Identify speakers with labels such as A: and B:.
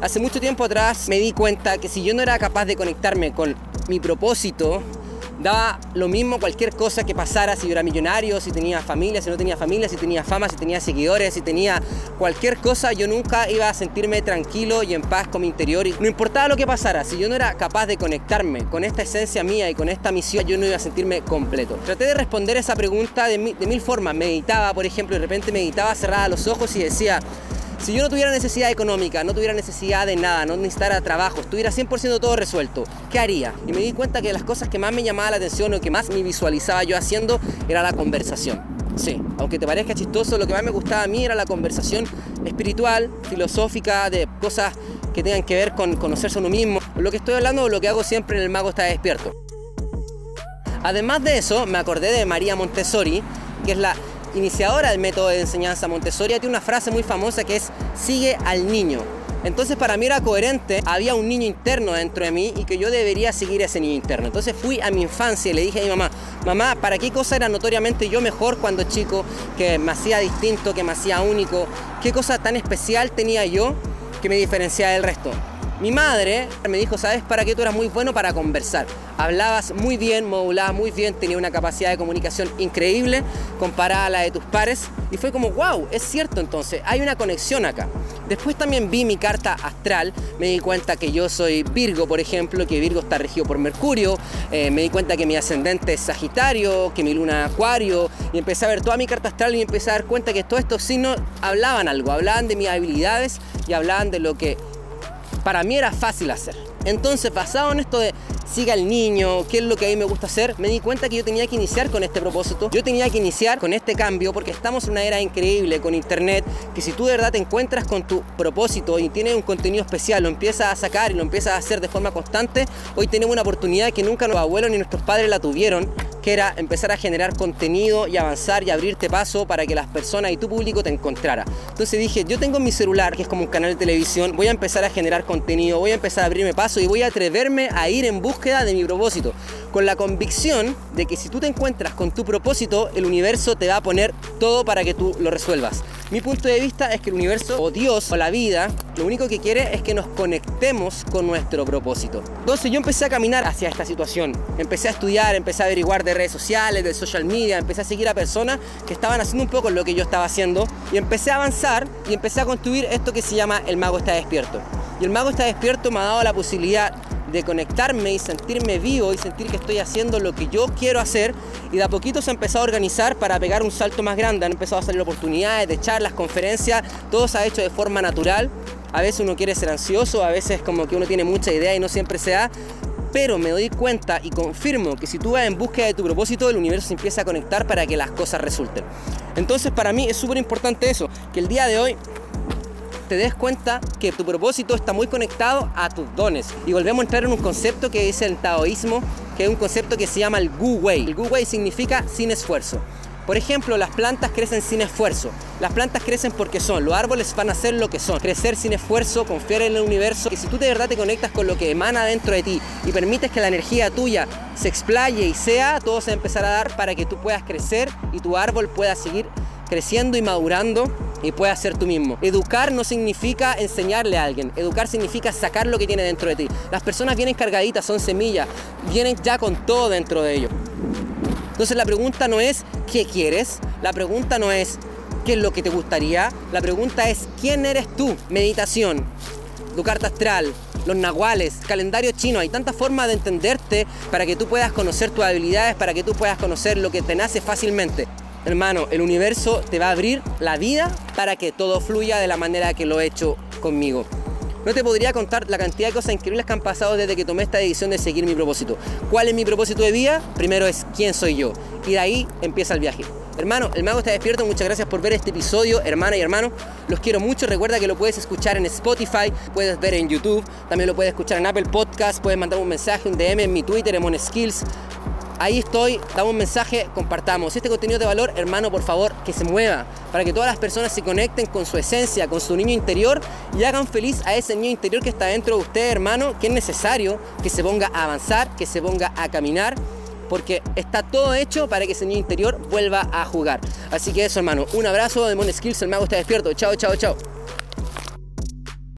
A: Hace mucho tiempo atrás me di cuenta que si yo no era capaz de conectarme con mi propósito, daba lo mismo cualquier cosa que pasara, si yo era millonario, si tenía familia, si no tenía familia, si tenía fama, si tenía seguidores, si tenía cualquier cosa, yo nunca iba a sentirme tranquilo y en paz con mi interior. No importaba lo que pasara, si yo no era capaz de conectarme con esta esencia mía y con esta misión, yo no iba a sentirme completo. Traté de responder esa pregunta de, de mil formas. Meditaba, por ejemplo, y de repente meditaba cerrada los ojos y decía, si yo no tuviera necesidad económica, no tuviera necesidad de nada, no necesitara trabajo, estuviera 100% todo resuelto, ¿qué haría? Y me di cuenta que las cosas que más me llamaban la atención o que más me visualizaba yo haciendo era la conversación. Sí, aunque te parezca chistoso, lo que más me gustaba a mí era la conversación espiritual, filosófica, de cosas que tengan que ver con conocerse a uno mismo. Lo que estoy hablando, lo que hago siempre en el mago está despierto. Además de eso, me acordé de María Montessori, que es la iniciadora del método de enseñanza Montessori, tiene una frase muy famosa que es sigue al niño. Entonces para mí era coherente, había un niño interno dentro de mí y que yo debería seguir a ese niño interno. Entonces fui a mi infancia y le dije a mi mamá, mamá, ¿para qué cosa era notoriamente yo mejor cuando chico, que me hacía distinto, que me hacía único? ¿Qué cosa tan especial tenía yo que me diferenciaba del resto? Mi madre me dijo, ¿sabes para qué tú eras muy bueno para conversar? Hablabas muy bien, modulabas muy bien, tenía una capacidad de comunicación increíble comparada a la de tus pares. Y fue como, wow, es cierto entonces, hay una conexión acá. Después también vi mi carta astral, me di cuenta que yo soy Virgo, por ejemplo, que Virgo está regido por Mercurio, eh, me di cuenta que mi ascendente es Sagitario, que mi luna es Acuario, y empecé a ver toda mi carta astral y empecé a dar cuenta que todos estos signos hablaban algo, hablaban de mis habilidades y hablaban de lo que para mí era fácil hacer. Entonces, basado en esto de siga el niño, qué es lo que a mí me gusta hacer, me di cuenta que yo tenía que iniciar con este propósito, yo tenía que iniciar con este cambio porque estamos en una era increíble con internet, que si tú de verdad te encuentras con tu propósito y tienes un contenido especial, lo empiezas a sacar y lo empiezas a hacer de forma constante, hoy tenemos una oportunidad que nunca nuestros abuelos ni nuestros padres la tuvieron, que era empezar a generar contenido y avanzar y abrirte paso para que las personas y tu público te encontrara. Entonces dije, yo tengo mi celular, que es como un canal de televisión, voy a empezar a generar contenido, voy a empezar a abrirme paso y voy a atreverme a ir en búsqueda de mi propósito, con la convicción de que si tú te encuentras con tu propósito, el universo te va a poner todo para que tú lo resuelvas. Mi punto de vista es que el universo o Dios o la vida lo único que quiere es que nos conectemos con nuestro propósito. Entonces yo empecé a caminar hacia esta situación. Empecé a estudiar, empecé a averiguar de redes sociales, de social media, empecé a seguir a personas que estaban haciendo un poco lo que yo estaba haciendo y empecé a avanzar y empecé a construir esto que se llama el mago está despierto. Y el mago está despierto me ha dado la posibilidad de conectarme y sentirme vivo y sentir que estoy haciendo lo que yo quiero hacer y de a poquito se ha empezado a organizar para pegar un salto más grande, han empezado a salir oportunidades de charlas, conferencias, todo se ha hecho de forma natural. A veces uno quiere ser ansioso, a veces como que uno tiene mucha idea y no siempre se da, pero me doy cuenta y confirmo que si tú vas en búsqueda de tu propósito, el universo se empieza a conectar para que las cosas resulten. Entonces para mí es súper importante eso, que el día de hoy te des cuenta que tu propósito está muy conectado a tus dones. Y volvemos a entrar en un concepto que es el taoísmo, que es un concepto que se llama el Gu Wei. El Gu Wei significa sin esfuerzo. Por ejemplo, las plantas crecen sin esfuerzo. Las plantas crecen porque son. Los árboles van a ser lo que son. Crecer sin esfuerzo, confiar en el universo. Que si tú de verdad te conectas con lo que emana dentro de ti y permites que la energía tuya se explaye y sea, todo se va a empezar a dar para que tú puedas crecer y tu árbol pueda seguir creciendo y madurando y puedas ser tú mismo. Educar no significa enseñarle a alguien, educar significa sacar lo que tiene dentro de ti. Las personas vienen cargaditas, son semillas, vienen ya con todo dentro de ellos. Entonces la pregunta no es qué quieres, la pregunta no es qué es lo que te gustaría, la pregunta es quién eres tú. Meditación, tu carta astral, los nahuales, calendario chino, hay tantas formas de entenderte para que tú puedas conocer tus habilidades, para que tú puedas conocer lo que te nace fácilmente. Hermano, el universo te va a abrir la vida para que todo fluya de la manera que lo he hecho conmigo. No te podría contar la cantidad de cosas increíbles que han pasado desde que tomé esta decisión de seguir mi propósito. ¿Cuál es mi propósito de vida? Primero es quién soy yo. Y de ahí empieza el viaje. Hermano, el mago está despierto. Muchas gracias por ver este episodio, hermana y hermano. Los quiero mucho. Recuerda que lo puedes escuchar en Spotify, puedes ver en YouTube, también lo puedes escuchar en Apple Podcast, puedes mandar un mensaje, un DM en mi Twitter, en Skills. Ahí estoy, damos un mensaje, compartamos. Si este contenido de valor, hermano, por favor, que se mueva, para que todas las personas se conecten con su esencia, con su niño interior y hagan feliz a ese niño interior que está dentro de usted, hermano, que es necesario que se ponga a avanzar, que se ponga a caminar, porque está todo hecho para que ese niño interior vuelva a jugar. Así que eso, hermano, un abrazo de Mon Skills, el mago está despierto. Chao, chao, chao.